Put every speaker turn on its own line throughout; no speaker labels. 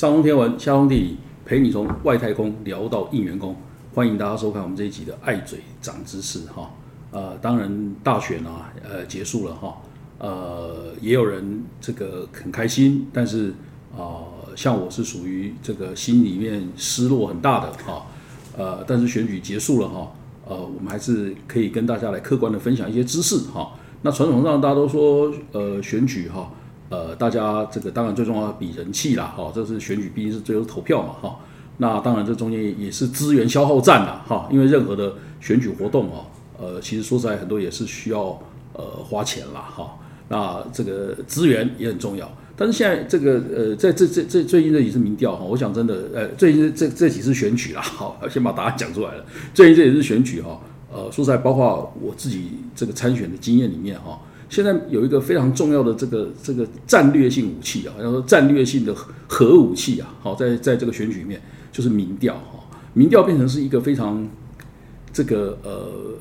上通天文，下通地理，陪你从外太空聊到应员工。欢迎大家收看我们这一集的爱嘴长知识哈。呃，当然大选啊，呃结束了哈。呃，也有人这个很开心，但是啊，像我是属于这个心里面失落很大的哈。呃，但是选举结束了哈。呃，我们还是可以跟大家来客观的分享一些知识哈。那传统上大家都说，呃，选举哈。呃，大家这个当然最重要比人气啦，哈，这是选举毕竟是最后投票嘛，哈。那当然这中间也是资源消耗战啦，哈，因为任何的选举活动哦，呃，其实说实在很多也是需要呃花钱啦，哈。那这个资源也很重要，但是现在这个呃，在这这这最近这几次民调哈，我想真的呃，最近这这几次选举啦，好，先把答案讲出来了。最近这几次选举哈，呃，说实在，包括我自己这个参选的经验里面哈。现在有一个非常重要的这个这个战略性武器啊，要说战略性的核武器啊，好，在在这个选举里面就是民调哈，民调变成是一个非常这个呃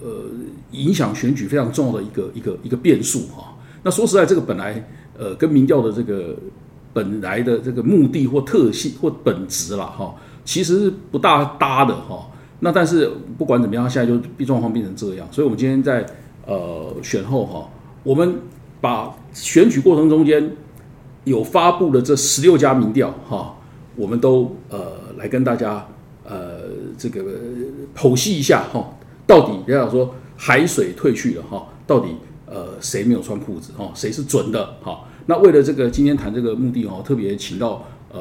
呃影响选举非常重要的一个一个一个变数哈。那说实在，这个本来呃跟民调的这个本来的这个目的或特性或本质啦哈，其实是不大搭的哈。那但是不管怎么样，现在就状况变成这样，所以我们今天在呃选后哈。我们把选举过程中间有发布的这十六家民调，哈，我们都呃来跟大家呃这个剖析一下哈，到底人家说海水退去了哈，到底呃谁没有穿裤子哈，谁是准的哈？那为了这个今天谈这个目的哈，特别请到呃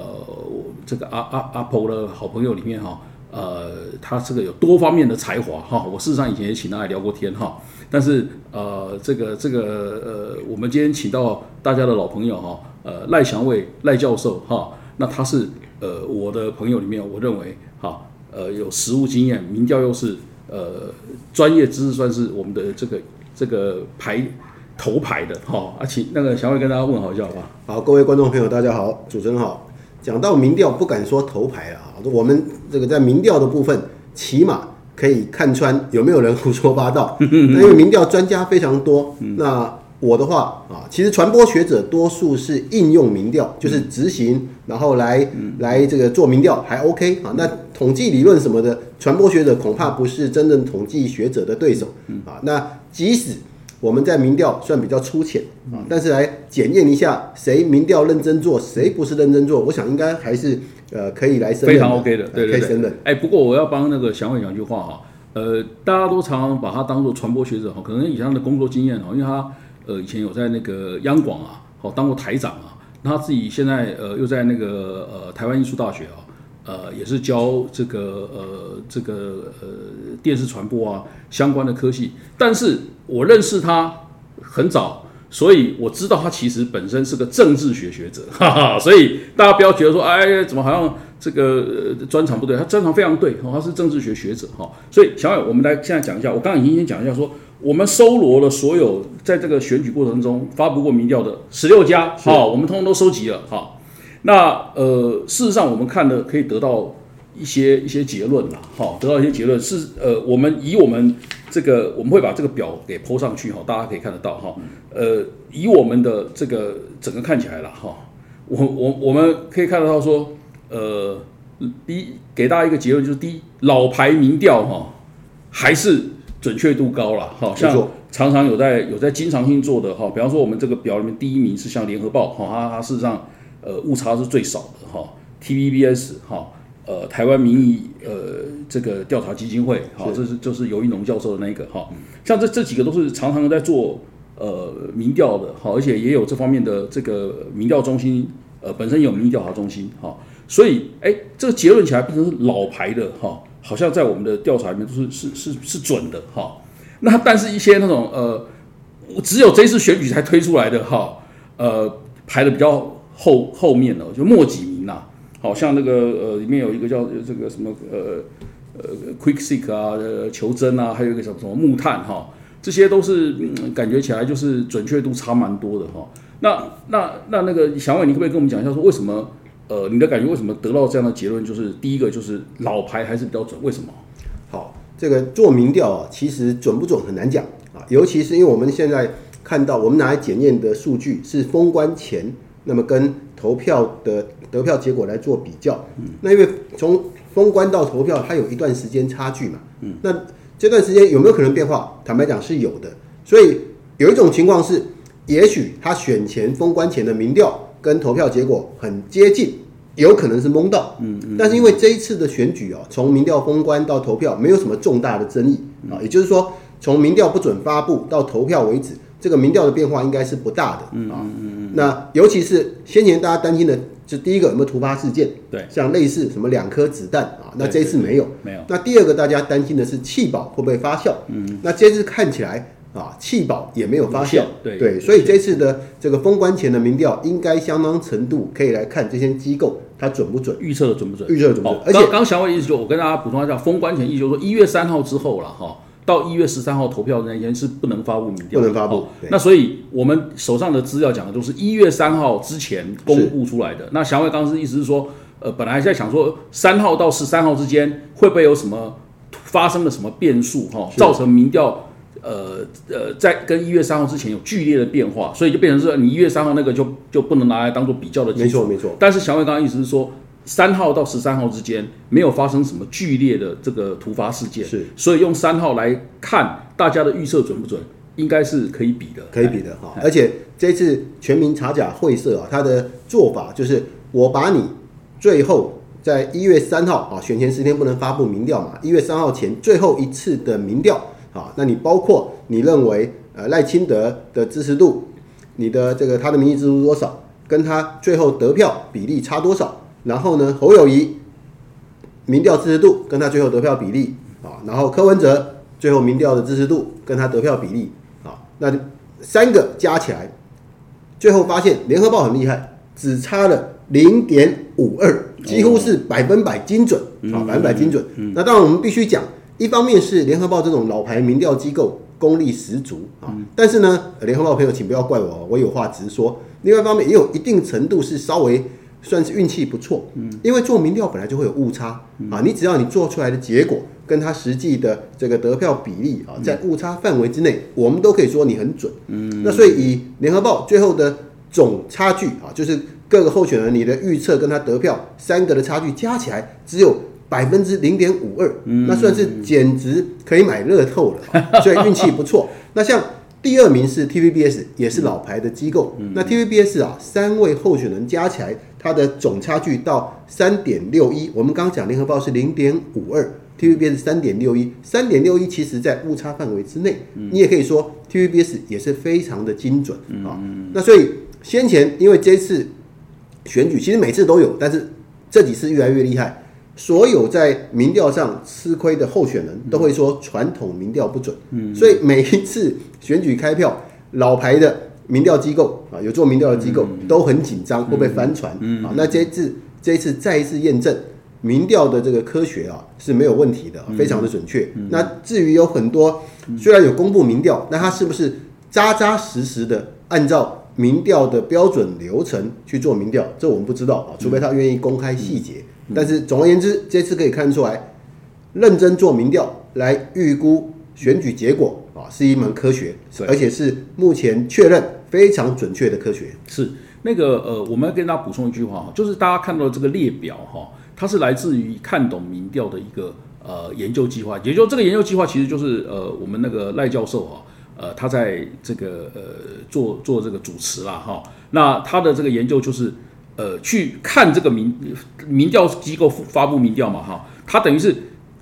这个阿阿阿婆的好朋友里面哈，呃他这个有多方面的才华哈，我事实上以前也请他来聊过天哈。但是呃，这个这个呃，我们今天请到大家的老朋友哈，呃，赖祥伟赖教授哈，那他是呃我的朋友里面，我认为哈，呃有实务经验，民调又是呃专业知识，算是我们的这个这个排头牌的哈，啊，请那个祥伟跟大家问好一下好吧？
好，各位观众朋友大家好，主持人好。讲到民调，不敢说头牌啊，我们这个在民调的部分，起码。可以看穿有没有人胡说八道，因为民调专家非常多。那我的话啊，其实传播学者多数是应用民调，就是执行，然后来来这个做民调还 OK 啊。那统计理论什么的，传播学者恐怕不是真正统计学者的对手啊。那即使我们在民调算比较粗浅啊，但是来检验一下谁民调认真做，谁不是认真做，我想应该还是。呃，可以来胜
非常 OK 的，对对
对。
哎，不过我要帮那个祥伟讲句话哈，呃，大家都常常把他当做传播学者哈，可能以前的工作经验哈，因为他呃以前有在那个央广啊，好当过台长啊，他自己现在呃又在那个呃台湾艺术大学啊，呃也是教这个呃这个呃电视传播啊相关的科系，但是我认识他很早。所以我知道他其实本身是个政治学学者，哈哈，所以大家不要觉得说，哎，怎么好像这个专长不对？他专长非常对，他是政治学学者，哈。所以小伟，我们来现在讲一下，我刚刚已经先讲一下，说我们搜罗了所有在这个选举过程中发布过民调的十六家，好，我们通通都收集了，哈。那呃，事实上我们看的可以得到一些一些结论啦，好，得到一些结论是呃，我们以我们。这个我们会把这个表给铺上去哈，大家可以看得到哈。呃，以我们的这个整个看起来了哈，我我我们可以看得到说，呃，第一给大家一个结论就是，第一老牌民调哈还是准确度高了哈，像常常有在有在经常性做的哈，比方说我们这个表里面第一名是像联合报哈，它它事实上呃误差是最少的哈，TVBS 哈。呃，台湾民意呃，这个调查基金会，好，这是就是尤一农教授的那个哈，像这这几个都是常常在做呃民调的，好，而且也有这方面的这个民调中心，呃，本身有民意调查中心，哈，所以哎，这个结论起来变成是老牌的哈，好像在我们的调查里面都是是是是准的哈，那但是一些那种呃，只有这次选举才推出来的哈，呃，排的比较后后面的，就末几名呐。好像那个呃，里面有一个叫这个什么呃呃，Quick Seek 啊，呃，求真啊，还有一个什么什么木炭哈，这些都是感觉起来就是准确度差蛮多的哈。那那那那个小伟，你可不可以跟我们讲一下，说为什么呃，你的感觉为什么得到这样的结论？就是第一个就是老牌还是比较准，为什么？
好，这个做民调啊，其实准不准很难讲啊，尤其是因为我们现在看到我们拿来检验的数据是封关前，那么跟投票的得票结果来做比较。那因为从封关到投票，它有一段时间差距嘛。那这段时间有没有可能变化？坦白讲是有的。所以有一种情况是，也许他选前封关前的民调跟投票结果很接近，有可能是蒙到。嗯嗯。但是因为这一次的选举哦，从民调封关到投票没有什么重大的争议啊，也就是说，从民调不准发布到投票为止，这个民调的变化应该是不大的啊。嗯嗯嗯。那尤其是先前大家担心的，就第一个有没有突发事件？
对，
像类似什么两颗子弹啊，那这一次没有。
没有。
那第二个大家担心的是气保会不会发酵？嗯。那这次看起来。啊，气保也没有发酵，
对
对，所以这次的这个封关前的民调，应该相当程度可以来看这些机构它准不准，
预测的准不准，
预测准不准。
而且刚小伟意思就我跟大家补充一下，封关前意思就是说一月三号之后了哈，到一月十三号投票那天是不能发布民调，
不能发布。
那所以我们手上的资料讲的都是一月三号之前公布出来的。那祥伟刚是意思是说，呃，本来在想说三号到十三号之间会不会有什么发生了什么变数哈，造成民调。呃呃，在跟一月三号之前有剧烈的变化，所以就变成是你一月三号那个就就不能拿来当做比较的基础。
没错没错。
但是小伟刚刚意思是说，三号到十三号之间没有发生什么剧烈的这个突发事件，
是，
所以用三号来看大家的预测准不准，应该是可以比的，
可以比的哈。而且这次全民查假会社啊，他的做法就是我把你最后在一月三号啊选前十天不能发布民调嘛，一月三号前最后一次的民调。啊，那你包括你认为呃赖清德的支持度，你的这个他的民意支持度多少，跟他最后得票比例差多少？然后呢，侯友谊民调支持度跟他最后得票比例啊，然后柯文哲最后民调的支持度跟他得票比例啊，那三个加起来，最后发现联合报很厉害，只差了零点五二，几乎是百分百精准啊，百分百精准。那当然我们必须讲。一方面是联合报这种老牌民调机构功力十足啊，但是呢，联合报朋友请不要怪我，我有话直说。另外一方面也有一定程度是稍微算是运气不错，嗯，因为做民调本来就会有误差啊，你只要你做出来的结果跟他实际的这个得票比例啊，在误差范围之内，我们都可以说你很准，嗯，那所以以联合报最后的总差距啊，就是各个候选人你的预测跟他得票三个的差距加起来只有。百分之零点五二，那算是简直可以买乐透了，所以运气不错。那像第二名是 TVBS，也是老牌的机构。那 TVBS 啊，三位候选人加起来，它的总差距到三点六一。我们刚刚讲联合报是零点五二，TVBS 三点六一，三点六一其实在误差范围之内。你也可以说 TVBS 也是非常的精准啊。那所以先前因为这次选举其实每次都有，但是这几次越来越厉害。所有在民调上吃亏的候选人都会说传统民调不准，嗯，所以每一次选举开票，老牌的民调机构啊，有做民调的机构都很紧张，会被翻船？啊，那这次这一次再一次验证民调的这个科学啊是没有问题的，非常的准确。那至于有很多虽然有公布民调，那它是不是扎扎实实的按照民调的标准流程去做民调，这我们不知道啊，除非他愿意公开细节。但是总而言之，这次可以看出来，认真做民调来预估选举结果啊，是一门科学，而且是目前确认非常准确的科学。
是那个呃，我们要跟大家补充一句话，就是大家看到这个列表哈，它是来自于看懂民调的一个呃研究计划，也就这个研究计划其实就是呃我们那个赖教授啊，呃他在这个呃做做这个主持啦哈，那他的这个研究就是。呃，去看这个民民调机构发布民调嘛，哈，他等于是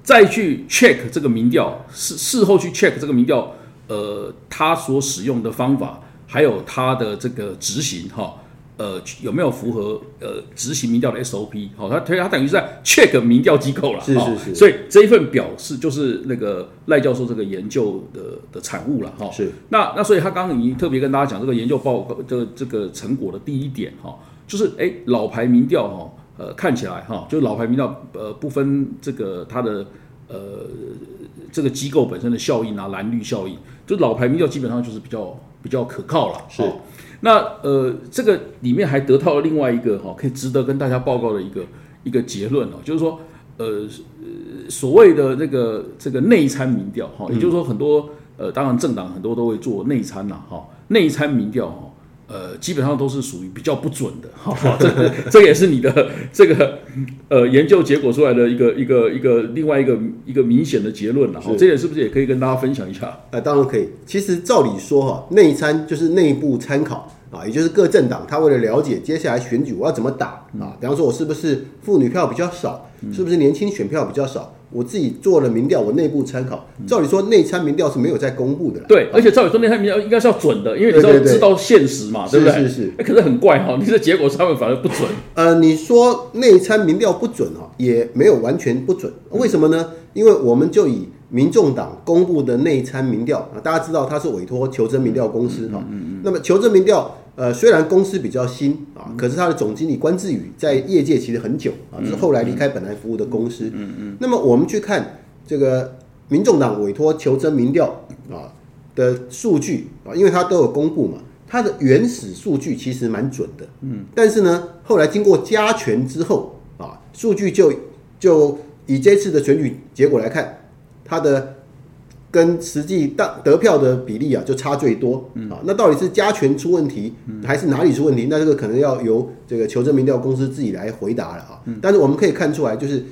再去 check 这个民调，事事后去 check 这个民调，呃，他所使用的方法，还有他的这个执行，哈，呃，有没有符合呃执行民调的 SOP？好，他他他等于是在 check 民调机构了，
是是是，
所以这一份表是就是那个赖教授这个研究的的产物了，哈，
是。
那那所以他刚刚已经特别跟大家讲这个研究报告的这个成果的第一点，哈。就是哎，老牌民调哈，呃，看起来哈，就老牌民调，呃，不分这个它的呃这个机构本身的效应啊，蓝绿效应，就老牌民调基本上就是比较比较可靠了。
是，
那呃，这个里面还得到了另外一个哈，可以值得跟大家报告的一个一个结论哦，就是说呃所谓的这个这个内参民调哈，也就是说很多呃，当然政党很多都会做内参呐哈，内参民调哈。呃，基本上都是属于比较不准的，哈，这个这个也是你的这个呃研究结果出来的一个一个一个另外一个一个明显的结论了，哈，这点是不是也可以跟大家分享一下？
呃，当然可以。其实照理说哈，内参就是内部参考啊，也就是各政党他为了了解接下来选举我要怎么打啊，比方说我是不是妇女票比较少，是不是年轻选票比较少。我自己做了民调，我内部参考。照理说，内参民调是没有在公布的。
对，而且照理说，内参民调应该是要准的，因为你知道知道现实嘛，对不对？
是是。
可是很怪哈，你这结果上面反而不准。
呃，你说内参民调不准哈，也没有完全不准。为什么呢？因为我们就以民众党公布的内参民调啊，大家知道它是委托求真民调公司哈。嗯嗯。那么求真民调。呃，虽然公司比较新啊，可是他的总经理关志宇在业界其实很久啊，是后来离开本来服务的公司。嗯嗯。那么我们去看这个民众党委托求真民调啊的数据啊，因为它都有公布嘛，它的原始数据其实蛮准的。嗯。但是呢，后来经过加权之后啊，数据就就以这次的选举结果来看，它的。跟实际得得票的比例啊，就差最多啊。那到底是加权出问题，还是哪里出问题？那这个可能要由这个求证民调公司自己来回答了啊。但是我们可以看出来，就是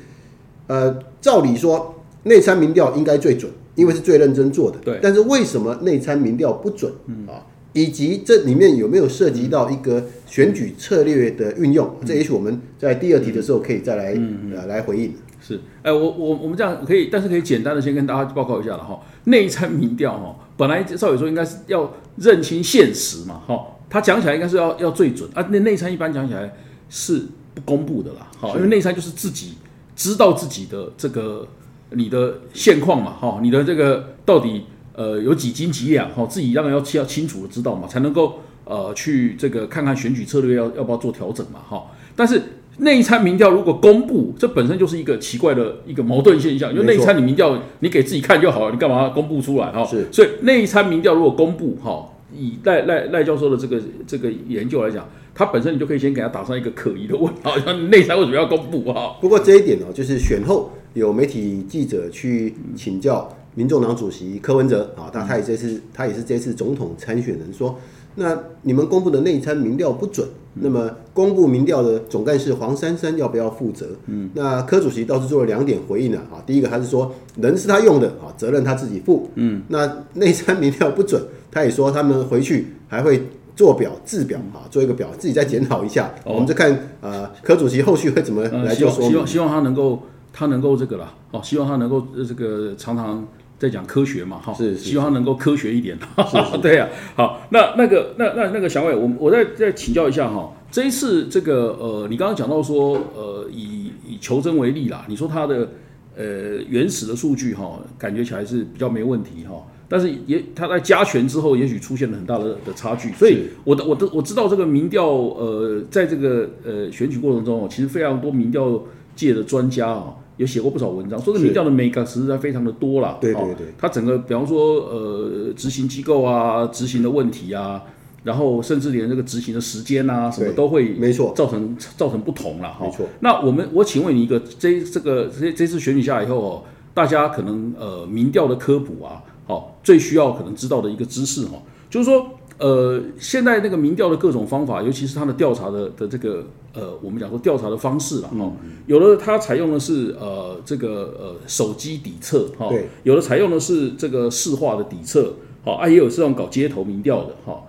呃，照理说内参民调应该最准，因为是最认真做的。
对。
但是为什么内参民调不准啊？以及这里面有没有涉及到一个选举策略的运用？这也许我们在第二题的时候可以再来呃来回应。
是，哎，我我我们这样可以，但是可以简单的先跟大家报告一下了哈。内参民调哈，本来赵伟说应该是要认清现实嘛，哈，他讲起来应该是要要最准啊。那内参一般讲起来是不公布的啦，哈，因为内参就是自己知道自己的这个你的现况嘛，哈，你的这个到底呃有几斤几两，哈，自己当然要要清楚的知道嘛，才能够呃去这个看看选举策略要要不要做调整嘛，哈，但是。内参民调如果公布，这本身就是一个奇怪的一个矛盾现象。因为内参你民调你给自己看就好了，你干嘛公布出来哈？
是。
所以内参民调如果公布哈，以赖赖赖教授的这个这个研究来讲，他本身你就可以先给他打上一个可疑的问号，像内参为什么要公布哈？
不过这一点呢，就是选后有媒体记者去请教民众党主席柯文哲啊，他他也这次他也是这次总统参选人说。那你们公布的内参民调不准，那么公布民调的总干事黄珊珊要不要负责？嗯，那柯主席倒是做了两点回应了啊。第一个，他是说人是他用的啊，责任他自己负。嗯，那内参民调不准，他也说他们回去还会做表制表啊，做一个表自己再检讨一下。我们就看呃，柯主席后续会怎么来就说。
希望希望他能够他能够这个了哦，希望他能够这个常常。在讲科学嘛，哈，
是
希望能够科学一点，对呀。好，那那个那那那个小伟，我我再再请教一下哈，这一次这个呃，你刚刚讲到说呃，以以求真为例啦，你说它的呃原始的数据哈，感觉起来是比较没问题哈，但是也它在加权之后，也许出现了很大的的差距，所以我的我的我知道这个民调呃，在这个呃选举过程中，其实非常多民调界的专家啊。有写过不少文章，说这民调的美感实在非常的多了。
对对对，
它整个，比方说，呃，执行机构啊，执行的问题啊，然后甚至连这个执行的时间啊，什么都会，
没错，
造成造成不同了。
没错。
那我们，我请问你一个，这这个这这次选举下来以后哦，大家可能呃民调的科普啊，好，最需要可能知道的一个知识哈，就是说。呃，现在那个民调的各种方法，尤其是它的调查的的这个呃，我们讲说调查的方式了哈。有的它采用的是呃这个呃手机底测哈，有的采用的是这个市话的底测，好啊，也有这种搞街头民调的哈。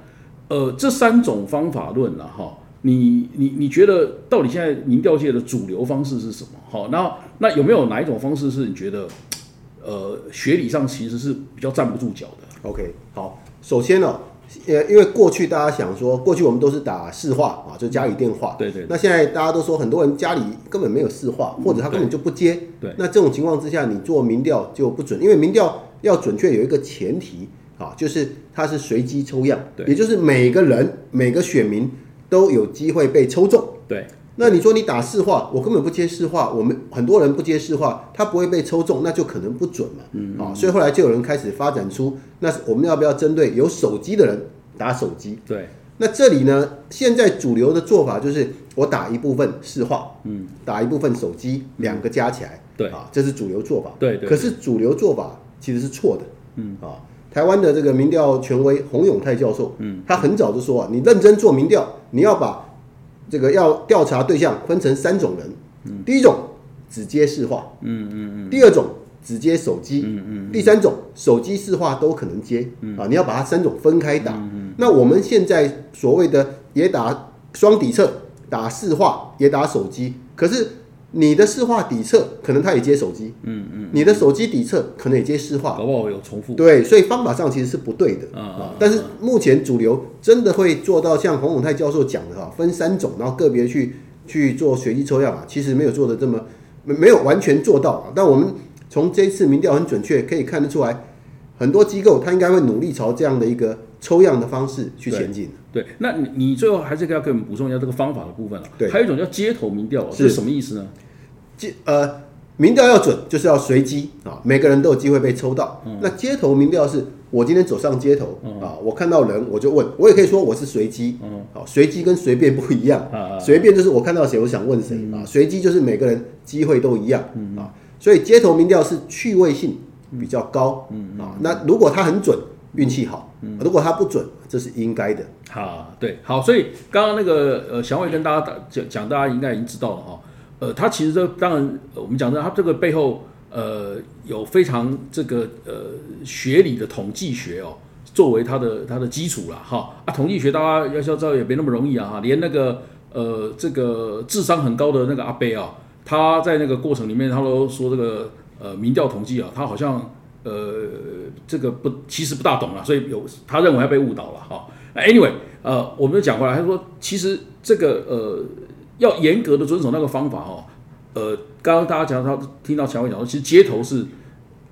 呃，这三种方法论了哈，你你你觉得到底现在民调界的主流方式是什么？好，那那有没有哪一种方式是你觉得呃学理上其实是比较站不住脚的
？OK，好，首先呢。呃，因为过去大家想说，过去我们都是打市话啊，就家里电话。
对对。
那现在大家都说，很多人家里根本没有市话，或者他根本就不接。
对。
那这种情况之下，你做民调就不准，因为民调要准确有一个前提啊，就是它是随机抽样，
对，
也就是每个人每个选民都有机会被抽中。
对。
那你说你打市话，我根本不接市话，我们很多人不接市话，他不会被抽中，那就可能不准嘛。嗯。啊，所以后来就有人开始发展出，那我们要不要针对有手机的人打手机？
对。
那这里呢，现在主流的做法就是我打一部分市话，嗯，打一部分手机，两个加起来，
对
啊，这是主流做法。
对对。
可是主流做法其实是错的，嗯啊，台湾的这个民调权威洪永泰教授，嗯，他很早就说啊，你认真做民调，你要把这个要调查对象分成三种人，第一种只接市话，嗯嗯嗯，第二种只接手机，嗯嗯，第三种手机市话都可能接，啊，你要把它三种分开打。那我们现在所谓的也打双底侧，打市话也打手机，可是。你的市话底侧可能他也接手机，嗯嗯，你的手机底侧可能也接市话，
搞不好有重复。
对，所以方法上其实是不对的啊。但是目前主流真的会做到像洪永泰教授讲的哈，分三种，然后个别去去做随机抽样啊，其实没有做的这么没没有完全做到啊。但我们从这次民调很准确可以看得出来，很多机构他应该会努力朝这样的一个抽样的方式去前进。
对，那你你最后还是要给我们补充一下这个方法的部分了。
对，
还有一种叫街头民调，是什么意思呢？
街呃，民调要准，就是要随机啊，每个人都有机会被抽到。那街头民调是我今天走上街头啊，我看到人我就问，我也可以说我是随机。嗯，好，随机跟随便不一样。啊随便就是我看到谁，我想问谁啊。随机就是每个人机会都一样。嗯啊，所以街头民调是趣味性比较高。嗯啊，那如果它很准，运气好；如果它不准，这是应该的。
好，对，好，所以刚刚那个呃，祥伟跟大家讲讲，大家应该已经知道了哈。呃，它其实这当然，我们讲的它这个背后，呃，有非常这个呃学理的统计学哦，作为它的它的基础了哈啊，统计学大家要要知道也没那么容易啊哈，连那个呃这个智商很高的那个阿贝啊，他在那个过程里面，他都说这个呃民调统计啊，他好像呃这个不其实不大懂了，所以有他认为他被误导了哈。Anyway，呃，我们就讲过来，他说其实这个呃。要严格的遵守那个方法哦，呃，刚刚大家讲到听到乔伟讲说，其实街头是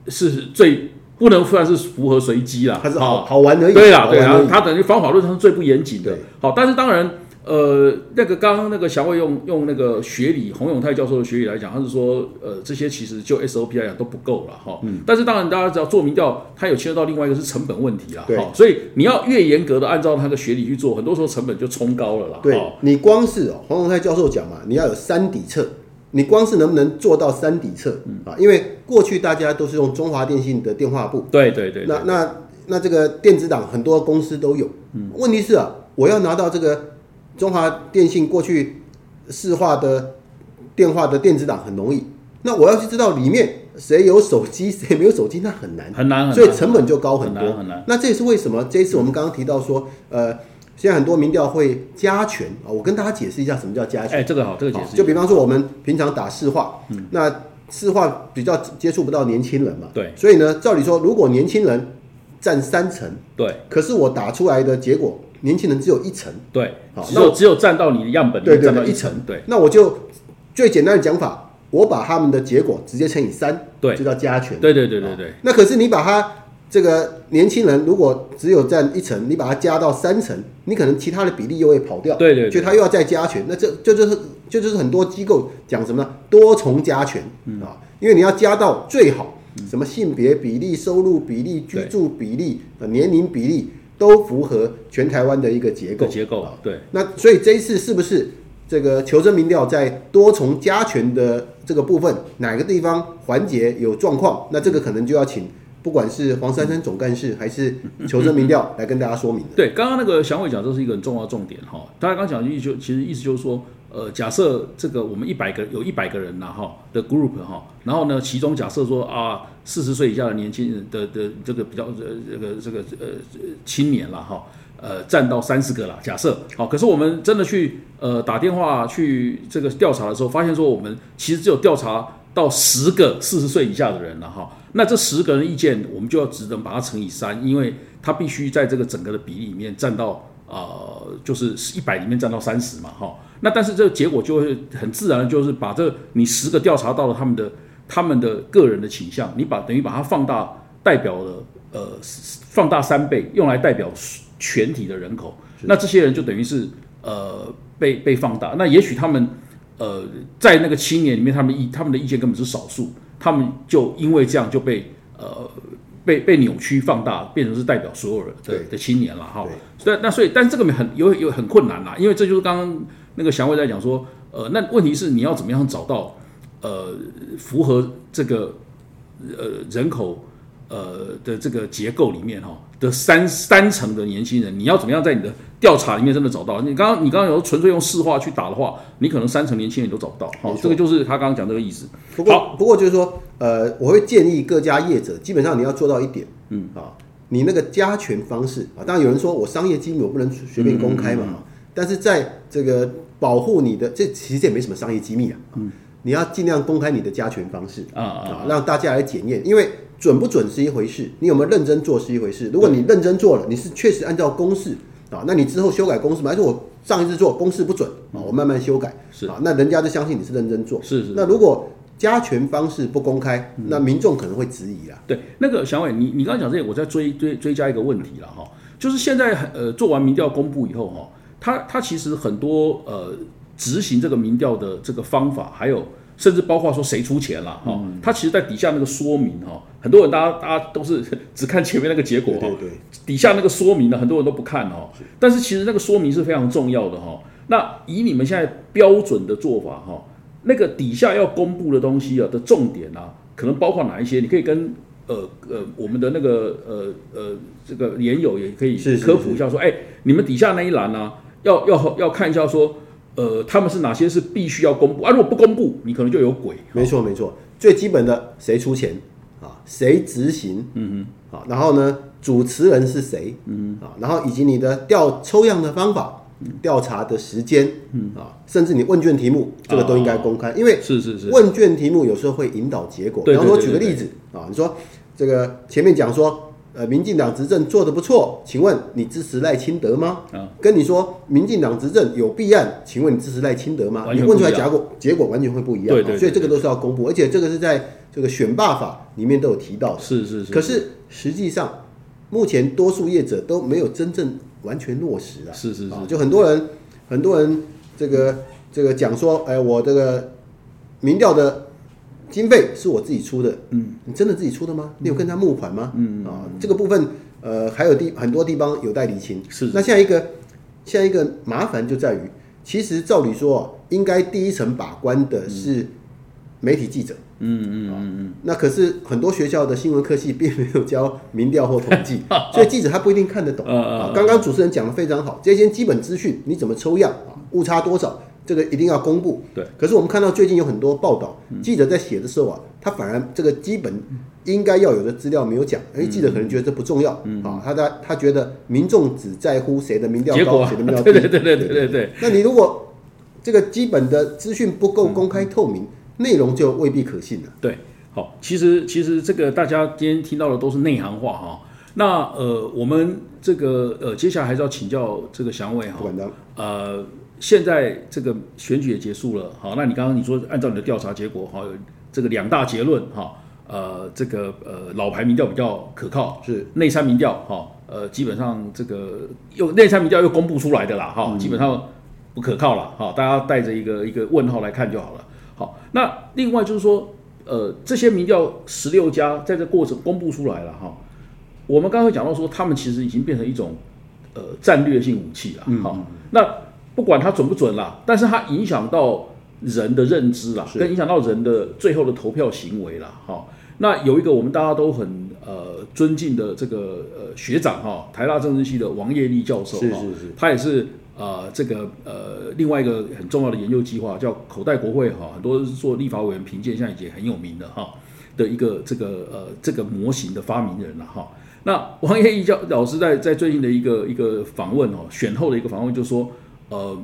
是最不能算是符合随机啦，
它是好好玩而已。
对啦，对啊，它等于方法论上是最不严谨的。好，但是当然，呃，那个刚刚那个小伟用用那个学理洪永泰教授的学理来讲，他是说，呃，这些其实就 SOP 来讲都不够了哈。嗯。但是当然，大家只要做民调，它有牵涉到另外一个是成本问题啦。
对。
所以你要越严格的按照他的学理去做，很多时候成本就冲高了啦。
对。你光是哦，洪永泰教授讲嘛，你要有三底测，你光是能不能做到三底侧啊？因为过去大家都是用中华电信的电话簿。
对对对。
那那那这个电子档很多公司都有。嗯。问题是啊，我要拿到这个。中华电信过去市话的电话的电子档很容易，那我要去知道里面谁有手机谁没有手机，那很难
很难，
所以成本就高很多
很难。
那这也是为什么这一次我们刚刚提到说，呃，现在很多民调会加权啊，我跟大家解释一下什么叫加权。
哎，这个好，这个解释。
就比方说我们平常打市话，那市话比较接触不到年轻人嘛，
对，
所以呢，照理说如果年轻人占三成，
对，
可是我打出来的结果。年轻人只有一层，
对，好，只有只有占到你的样本，
对对，
一
层，
对。
那我就最简单的讲法，我把他们的结果直接乘以三，
对，
就叫加权。
对对对对对。
那可是你把它这个年轻人如果只有占一层，你把它加到三层，你可能其他的比例又会跑掉，
对对，
所以他又要再加权。那这这就是这就是很多机构讲什么呢？多重加权啊，因为你要加到最好，什么性别比例、收入比例、居住比例、年龄比例。都符合全台湾的一个结构
结构啊，对。
那所以这一次是不是这个求真民调在多重加权的这个部分，哪个地方环节有状况？那这个可能就要请不管是黄珊珊总干事还是求真民调来跟大家说明。
对，刚刚那个祥伟讲，这是一个很重要重点哈。大家刚讲的意思就其实意思就是说。呃，假设这个我们一百个有一百个人呐哈的 group 哈，然后呢，其中假设说啊，四十岁以下的年轻人的的这个比较呃这个这个呃青年了哈，呃占到三十个了。假设好，可是我们真的去呃打电话去这个调查的时候，发现说我们其实只有调查到十个四十岁以下的人了哈。那这十个人意见，我们就要只能把它乘以三，因为他必须在这个整个的比例里面占到啊，就是一百里面占到三十嘛哈。那但是这个结果就会很自然的，就是把这你十个调查到了他们的他们的个人的倾向，你把等于把它放大，代表了呃放大三倍，用来代表全体的人口。那这些人就等于是呃被被放大。那也许他们呃在那个青年里面，他们意他们的意见根本是少数，他们就因为这样就被呃被被扭曲放大，变成是代表所有人的的青年了哈。对，那所以但是这个很有有很困难啦，因为这就是刚刚。那个祥伟在讲说，呃，那问题是你要怎么样找到，呃，符合这个呃人口呃的这个结构里面哈的三三成的年轻人，你要怎么样在你的调查里面真的找到？你刚刚你刚刚有纯粹用市话去打的话，你可能三成年轻人都找不到。好，这个就是他刚刚讲这个意思。
不过不过就是说，呃，我会建议各家业者，基本上你要做到一点，嗯啊，你那个加权方式啊，当然有人说我商业机密我不能随便公开嘛，但是在这个保护你的，这其实也没什么商业机密啊，嗯，你要尽量公开你的加权方式啊啊，让大家来检验，因为。准不准是一回事，你有没有认真做是一回事。如果你认真做了，你是确实按照公式啊，那你之后修改公式，还是我上一次做公式不准啊，我慢慢修改
是
啊，那人家就相信你是认真做。
是是。
那如果加权方式不公开，那民众可能会质疑啊。
对，那个小伟，你你刚刚讲这个，我再追追追加一个问题了哈，就是现在呃做完民调公布以后哈，他他其实很多呃执行这个民调的这个方法还有。甚至包括说谁出钱了哈，他其实，在底下那个说明哈，很多人大家大家都是只看前面那个结果哈，底下那个说明呢，很多人都不看哈。但是其实那个说明是非常重要的哈。那以你们现在标准的做法哈，那个底下要公布的东西啊的重点啊，可能包括哪一些？你可以跟呃呃我们的那个呃呃这个研友也可以科普一下，说哎，你们底下那一栏呢，要要要看一下说。呃，他们是哪些是必须要公布啊？如果不公布，你可能就有鬼。
没错，没错，最基本的谁出钱啊？谁执行？嗯哼，啊，然后呢，主持人是谁？嗯啊，然后以及你的调抽样的方法、调查的时间，嗯啊，甚至你问卷题目，这个都应该公开，因为
是是是，
问卷题目有时候会引导结果。比方说，举个例子啊，你说这个前面讲说。呃，民进党执政做的不错，请问你支持赖清德吗？啊，跟你说民进党执政有弊案，请问你支持赖清德吗？你问出来结果结果完全会不一样。
对对，
所以这个都是要公布，而且这个是在这个选罢法里面都有提到。
是是是。
可是实际上，目前多数业者都没有真正完全落实啊。
是是是。
就很多人很多人这个这个讲说，哎，我这个民调的。经费是我自己出的，嗯，你真的自己出的吗？你有跟他募款吗？嗯啊，这个部分，呃，还有地很多地方有待厘清。
是，
那下一个，下一个麻烦就在于，其实照理说，应该第一层把关的是媒体记者。嗯嗯嗯嗯。那可是很多学校的新闻科系并没有教民调或统计，所以记者他不一定看得懂。啊刚刚主持人讲的非常好，这些基本资讯你怎么抽样啊？误差多少？这个一定要公布。
对。
可是我们看到最近有很多报道，记者在写的时候啊，他反而这个基本应该要有的资料没有讲，哎，记者可能觉得这不重要啊，他他他觉得民众只在乎谁的民调高，谁的民调低。
对对对对对对对。
那你如果这个基本的资讯不够公开透明，内容就未必可信了。
对，好，其实其实这个大家今天听到的都是内行话哈。那呃，我们这个呃，接下来还是要请教这个祥伟哈。
不
呃。现在这个选举也结束了，好，那你刚刚你说按照你的调查结果，哈，这个两大结论，哈，呃，这个呃老牌民调比较可靠，
是
内参民调，哈，呃，基本上这个又内参民调又公布出来的啦，哈，基本上不可靠了，哈，大家带着一个一个问号来看就好了，好，那另外就是说，呃，这些民调十六家在这过程公布出来了，哈，我们刚才讲到说，他们其实已经变成一种呃战略性武器了，好，那。不管它准不准啦，但是它影响到人的认知啦，跟影响到人的最后的投票行为啦。哈，那有一个我们大家都很呃尊敬的这个呃学长哈，台大政治系的王业立教授哈，他也是呃这个呃另外一个很重要的研究计划叫口袋国会哈，很多是做立法委员评鉴，现在已经很有名的哈的一个这个呃这个模型的发明人了哈。那王业立教老师在在最近的一个一个访问哦，选后的一个访问就说。呃，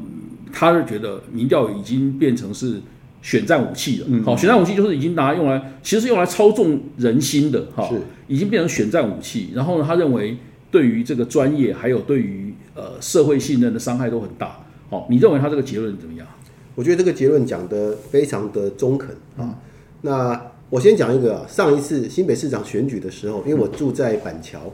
他是觉得民调已经变成是选战武器了。好，选战武器就是已经拿用来，其实是用来操纵人心的。哈，
是
已经变成选战武器。然后呢，他认为对于这个专业还有对于呃社会信任的伤害都很大。好，你认为他这个结论怎么样？
我觉得这个结论讲得非常的中肯啊。那我先讲一个，上一次新北市长选举的时候，因为我住在板桥，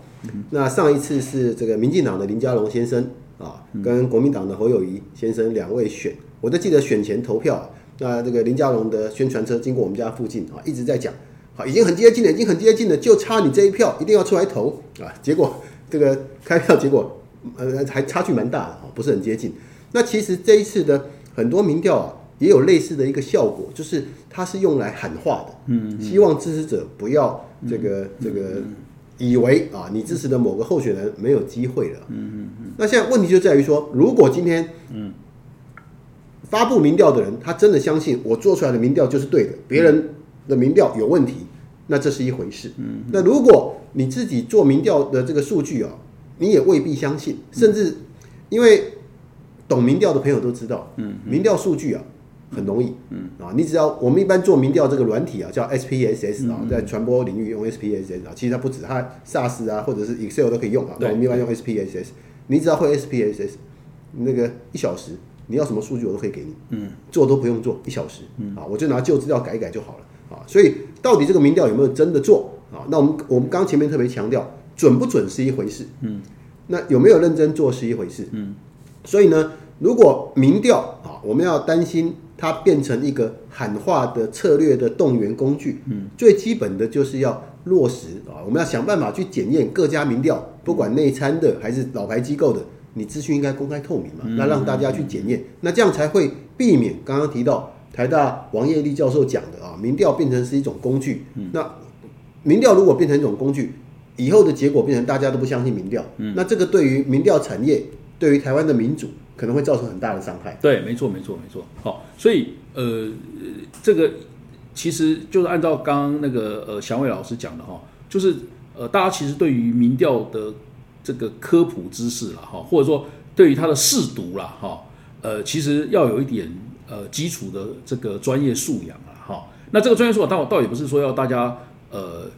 那上一次是这个民进党的林佳龙先生。啊，跟国民党的侯友谊先生两位选，我都记得选前投票，那这个林佳龙的宣传车经过我们家附近啊，一直在讲，好，已经很接近了，已经很接近了，就差你这一票，一定要出来投啊！结果这个开票结果，呃，还差距蛮大的啊，不是很接近。那其实这一次的很多民调啊，也有类似的一个效果，就是它是用来喊话的，嗯，希望支持者不要这个这个以为啊你支持的某个候选人没有机会了。嗯嗯嗯。那现在问题就在于说，如果今天嗯发布民调的人他真的相信我做出来的民调就是对的，别人的民调有问题，那这是一回事。嗯。那如果你自己做民调的这个数据啊，你也未必相信，甚至因为懂民调的朋友都知道，嗯，民调数据啊。很容易，嗯。啊，你只要我们一般做民调这个软体啊，叫 SPSS 啊，在传播领域用 SPSS 啊，其实它不止，它 SAS 啊或者是 Excel 都可以用啊。我们一般用 SPSS，你只要会 SPSS，那个一小时你要什么数据我都可以给你，嗯，做都不用做，一小时，嗯。啊，我就拿旧资料改一改就好了。啊。所以到底这个民调有没有真的做？啊？那我们我们刚前面特别强调，准不准是一回事，嗯，那有没有认真做是一回事，嗯，所以呢，如果民调啊，我们要担心。它变成一个喊话的策略的动员工具，嗯，最基本的就是要落实啊，我们要想办法去检验各家民调，不管内参的还是老牌机构的，你资讯应该公开透明嘛，那让大家去检验，那这样才会避免刚刚提到台大王业立教授讲的啊，民调变成是一种工具，那民调如果变成一种工具，以后的结果变成大家都不相信民调，那这个对于民调产业，对于台湾的民主。可能会造成很大的伤害。
对，没错，没错，没错。好，所以呃，这个其实就是按照刚刚那个呃祥伟老师讲的哈，就是呃，大家其实对于民调的这个科普知识了哈，或者说对于它的试读了哈，呃，其实要有一点呃基础的这个专业素养了哈。那这个专业素养，倒倒也不是说要大家呃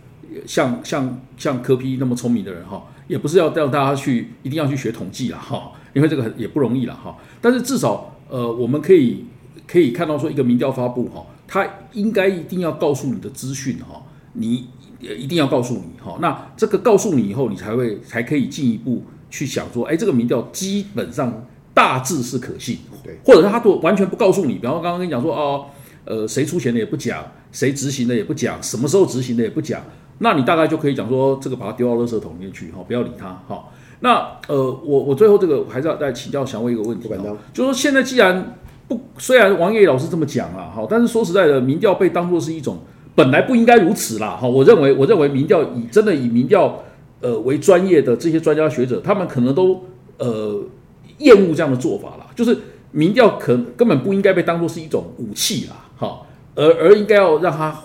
像像像科批那么聪明的人哈，也不是要让大家去一定要去学统计了哈。因为这个也不容易了哈，但是至少呃，我们可以可以看到说，一个民调发布哈，它应该一定要告诉你的资讯哈，你一定要告诉你哈，那这个告诉你以后，你才会才可以进一步去想说，哎，这个民调基本上大致是可信，
对，
或者是他都完全不告诉你，比方说刚刚跟你讲说哦，呃，谁出钱的也不讲，谁执行的也不讲，什么时候执行的也不讲，那你大概就可以讲说，这个把它丢到垃圾桶里面去哈，不要理它哈。那呃，我我最后这个还是要再请教祥威一个问题，就是说现在既然不，虽然王爷老师这么讲了哈，但是说实在的，民调被当作是一种本来不应该如此啦哈。我认为我认为民调以真的以民调呃为专业的这些专家学者，他们可能都呃厌恶这样的做法啦，就是民调可根本不应该被当作是一种武器啦哈，而而应该要让它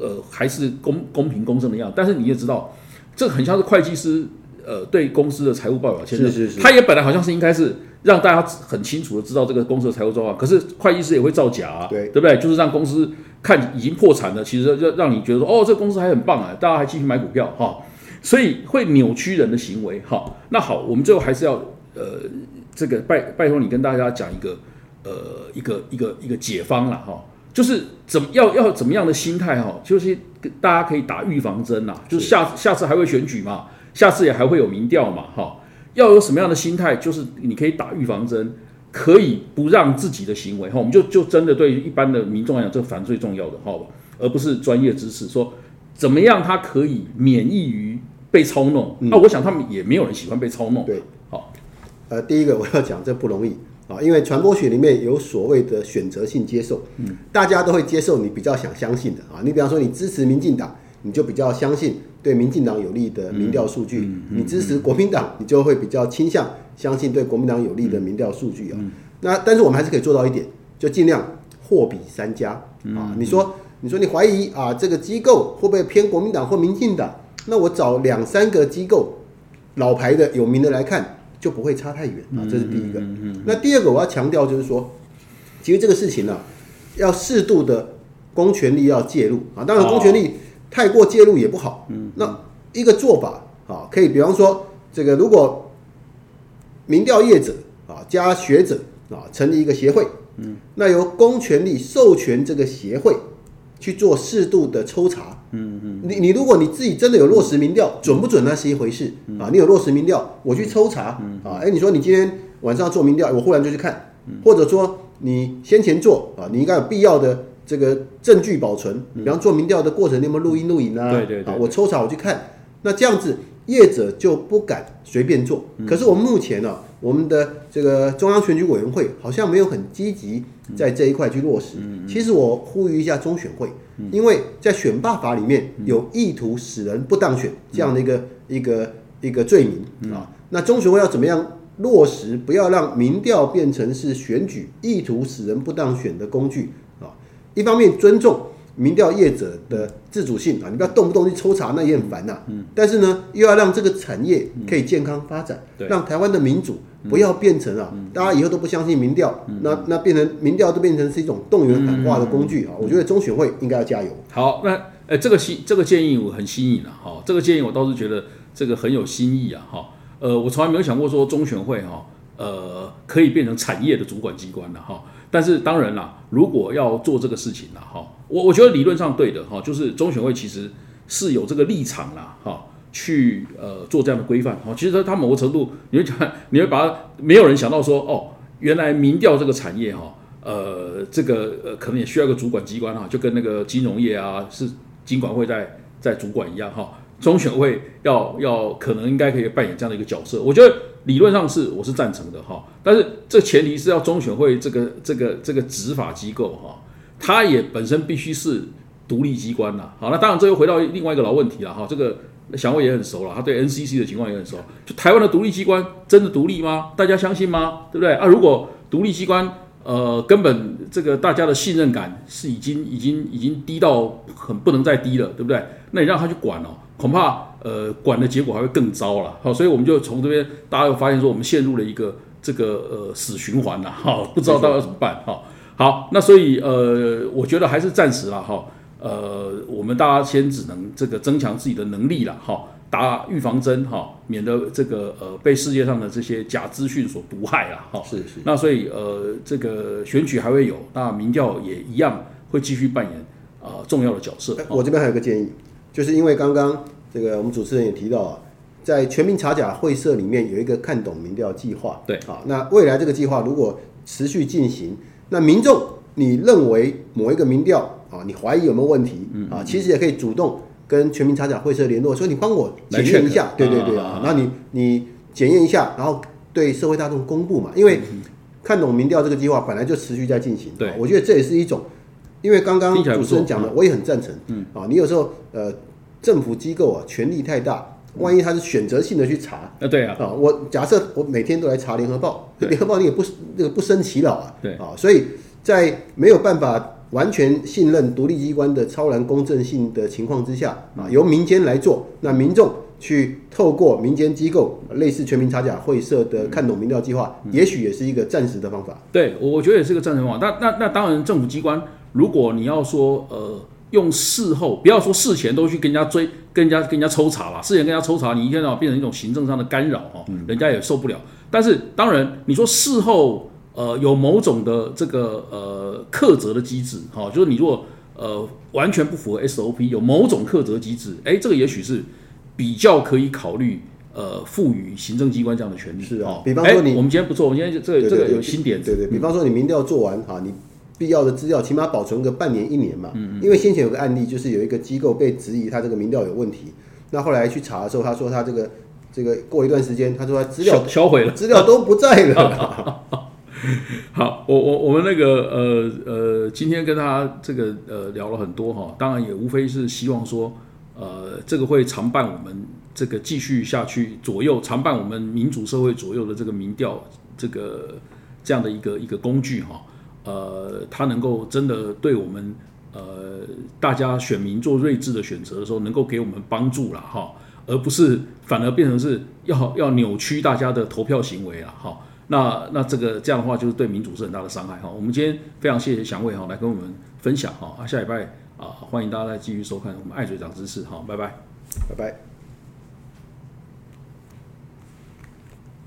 呃还是公公平公正的样。但是你也知道，这很像是会计师。呃，对公司的财务报表，
是是是，
他也本来好像是应该是让大家很清楚的知道这个公司的财务状况，可是会计师也会造假啊，
对
对不对？就是让公司看已经破产了，其实让让你觉得说，哦，这个公司还很棒啊，大家还继续买股票哈，所以会扭曲人的行为哈。那好，我们最后还是要呃，这个拜拜托你跟大家讲一个呃一个一个一个解方了哈，就是怎么要要怎么样的心态哈，就是大家可以打预防针呐，就是下下次还会选举嘛。下次也还会有民调嘛，哈，要有什么样的心态？就是你可以打预防针，可以不让自己的行为，哈，我们就就真的对一般的民众来讲，这个反最重要的，好吧，而不是专业知识，说怎么样他可以免疫于被操弄？那我想他们也没有人喜欢被操弄。
对，
好，
呃，第一个我要讲这不容易啊，因为传播学里面有所谓的选择性接受，嗯，大家都会接受你比较想相信的啊，你比方说你支持民进党。你就比较相信对民进党有利的民调数据，你支持国民党，你就会比较倾向相信对国民党有利的民调数据啊。那但是我们还是可以做到一点，就尽量货比三家啊。你说你说你怀疑啊这个机构会不会偏国民党或民进党？那我找两三个机构老牌的有名的来看，就不会差太远啊。这是第一个。那第二个我要强调就是说，其实这个事情呢，要适度的公权力要介入啊。当然公权力。太过介入也不好。嗯，那一个做法啊，可以比方说，这个如果民调业者啊加学者啊成立一个协会，嗯，那由公权力授权这个协会去做适度的抽查。嗯嗯，你你如果你自己真的有落实民调，准不准那是一回事啊。你有落实民调，我去抽查啊。哎，你说你今天晚上做民调，我忽然就去看，或者说你先前做啊，你应该有必要的。这个证据保存，比方做民调的过程，你有没有录音录影啊？
对对
对，我抽查我去看，那这样子业者就不敢随便做。可是我们目前呢、我们的这个中央选举委员会好像没有很积极在这一块去落实。其实我呼吁一下中选会，因为在选罢法里面有意图使人不当选这样的一个一个一个罪名啊。那中选会要怎么样落实，不要让民调变成是选举意图使人不当选的工具啊？一方面尊重。民调业者的自主性啊，你不要动不动去抽查，那也很烦呐、嗯。但是呢，又要让这个产业可以健康发展，
对
让台湾的民主不要变成啊，大家以后都不相信民调，那那变成民调都变成是一种动员喊话的工具啊。我觉得中选会应该要加油。
好，那呃，这个新这个建议我很新颖了哈，这个建议我倒是觉得这个很有新意啊哈。呃，我从来没有想过说中选会哈，呃，可以变成产业的主管机关了哈。但是当然啦，如果要做这个事情啦哈，我我觉得理论上对的哈，就是中选会其实是有这个立场啦哈，去呃做这样的规范哈。其实它某个程度，你会讲，你会把没有人想到说哦，原来民调这个产业哈，呃，这个呃可能也需要一个主管机关哈，就跟那个金融业啊是金管会在在主管一样哈。中选会要要可能应该可以扮演这样的一个角色，我觉得理论上是我是赞成的哈，但是这前提是要中选会这个这个这个执法机构哈，它也本身必须是独立机关呐。好，那当然这又回到另外一个老问题了哈，这个祥伟也很熟了，他对 NCC 的情况也很熟，就台湾的独立机关真的独立吗？大家相信吗？对不对啊？如果独立机关呃根本这个大家的信任感是已经已经已经低到很不能再低了，对不对？那你让他去管哦。恐怕呃管的结果还会更糟了，好，所以我们就从这边大家会发现说，我们陷入了一个这个呃死循环了，哈，不知道到底要怎么办，哈，好，那所以呃，我觉得还是暂时了，哈，呃，我们大家先只能这个增强自己的能力了，哈，打预防针，哈，免得这个呃被世界上的这些假资讯所毒害了，哈，
是是。
那所以呃，这个选举还会有，那民调也一样会继续扮演啊、呃、重要的角色。
我这边还有个建议。就是因为刚刚这个我们主持人也提到啊，在全民查假会社里面有一个看懂民调计划，
对。
啊，那未来这个计划如果持续进行，那民众你认为某一个民调啊，你怀疑有没有问题啊，其实也可以主动跟全民查假会社联络，说你帮我检验一下，对对对啊，那你你检验一下，然后对社会大众公布嘛，因为看懂民调这个计划本来就持续在进行，
对，
我觉得这也是一种。因为刚刚主持人讲的，我也很赞成。嗯啊，你有时候呃，政府机构啊，权力太大，万一他是选择性的去查，
啊对啊，
啊，我假设我每天都来查联合报，联合报你也不那个不生其扰啊，
对
啊，所以在没有办法完全信任独立机关的超然公正性的情况之下，啊，由民间来做，那民众去透过民间机构，类似全民查假会社的看懂民调计划，也许也是一个暂时的方法。
对，我我觉得也是个暂时方法。那那那当然，政府机关。如果你要说呃用事后，不要说事前都去跟人家追、跟人家、跟人家抽查了，事前跟人家抽查，你一天到晚变成一种行政上的干扰哈，人家也受不了。但是当然，你说事后呃有某种的这个呃克责的机制哈，就是你如果呃完全不符合 SOP，有某种克责机制，哎，这个也许是比较可以考虑呃赋予行政机关这样的权利。
是啊
哦，
比方说你
我们今天不错，我们今天这个这个有新点子，
对对，比方说你民调做完哈，你。必要的资料起码保存个半年一年嘛，因为先前有个案例，就是有一个机构被质疑他这个民调有问题，那后来去查的时候，他说他这个这个过一段时间，他说他资料
销毁了，
资料都不在了。
好，我我我们那个呃呃，今天跟他这个呃聊了很多哈，当然也无非是希望说，呃，这个会常伴我们这个继续下去左右，常伴我们民主社会左右的这个民调这个这样的一个一个工具哈。呃，它能够真的对我们呃大家选民做睿智的选择的时候，能够给我们帮助了哈，而不是反而变成是要要扭曲大家的投票行为了哈。那那这个这样的话，就是对民主是很大的伤害哈。我们今天非常谢谢祥伟哈来跟我们分享哈啊，下礼拜啊欢迎大家再继续收看我们爱嘴长知识哈，拜拜，
拜拜。